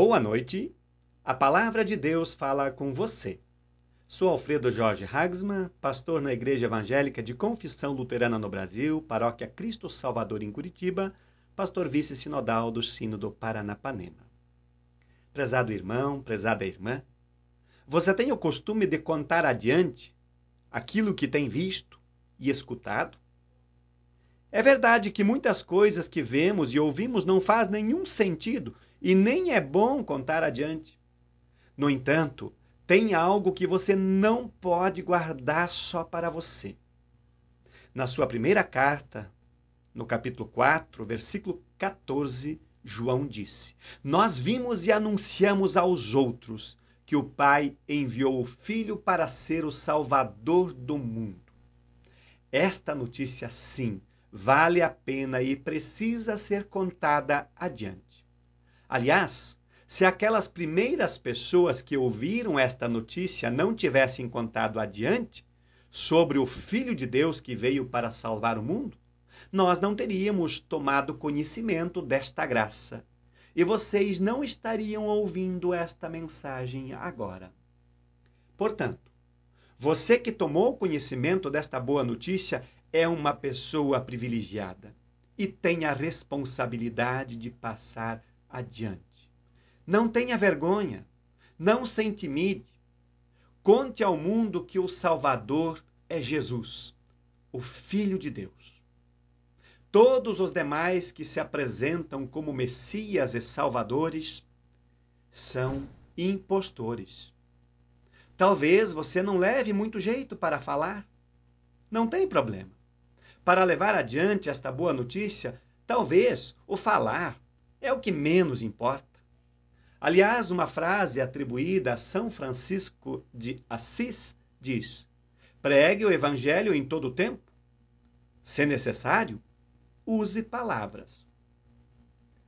Boa noite. A palavra de Deus fala com você. Sou Alfredo Jorge Hagsman, pastor na Igreja Evangélica de Confissão Luterana no Brasil, Paróquia Cristo Salvador em Curitiba, pastor vice-sinodal do Sino do Paranapanema. Prezado irmão, prezada irmã, você tem o costume de contar adiante aquilo que tem visto e escutado? É verdade que muitas coisas que vemos e ouvimos não faz nenhum sentido e nem é bom contar adiante. No entanto, tem algo que você não pode guardar só para você. Na sua primeira carta, no capítulo 4, versículo 14, João disse: Nós vimos e anunciamos aos outros que o Pai enviou o Filho para ser o Salvador do mundo. Esta notícia, sim, vale a pena e precisa ser contada adiante. Aliás, se aquelas primeiras pessoas que ouviram esta notícia não tivessem contado adiante sobre o Filho de Deus que veio para salvar o mundo, nós não teríamos tomado conhecimento desta graça e vocês não estariam ouvindo esta mensagem agora. Portanto, você que tomou conhecimento desta boa notícia é uma pessoa privilegiada e tem a responsabilidade de passar adiante. Não tenha vergonha, não se intimide. Conte ao mundo que o Salvador é Jesus, o Filho de Deus. Todos os demais que se apresentam como Messias e Salvadores são impostores. Talvez você não leve muito jeito para falar. Não tem problema para levar adiante esta boa notícia, talvez o falar é o que menos importa. Aliás, uma frase atribuída a São Francisco de Assis diz: pregue o evangelho em todo o tempo. Se necessário, use palavras.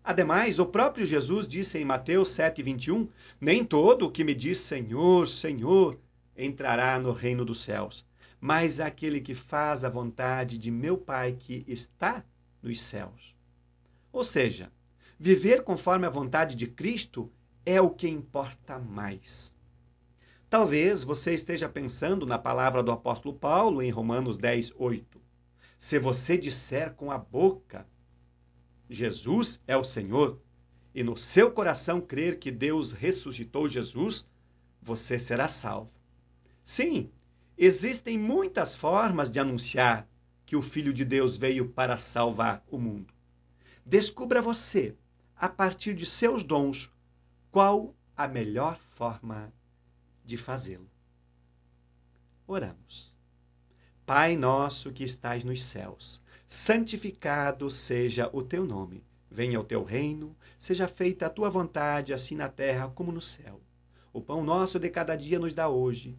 Ademais, o próprio Jesus disse em Mateus 7,21: Nem todo o que me diz Senhor, Senhor entrará no reino dos céus, mas aquele que faz a vontade de meu Pai que está nos céus. Ou seja, viver conforme a vontade de Cristo é o que importa mais. Talvez você esteja pensando na palavra do apóstolo Paulo em Romanos 10, 8. Se você disser com a boca, Jesus é o Senhor, e no seu coração crer que Deus ressuscitou Jesus, você será salvo. Sim, Existem muitas formas de anunciar que o Filho de Deus veio para salvar o mundo. Descubra você, a partir de seus dons, qual a melhor forma de fazê-lo. Oramos. Pai nosso que estais nos céus, santificado seja o teu nome. Venha o teu reino, seja feita a tua vontade, assim na terra como no céu. O pão nosso de cada dia nos dá hoje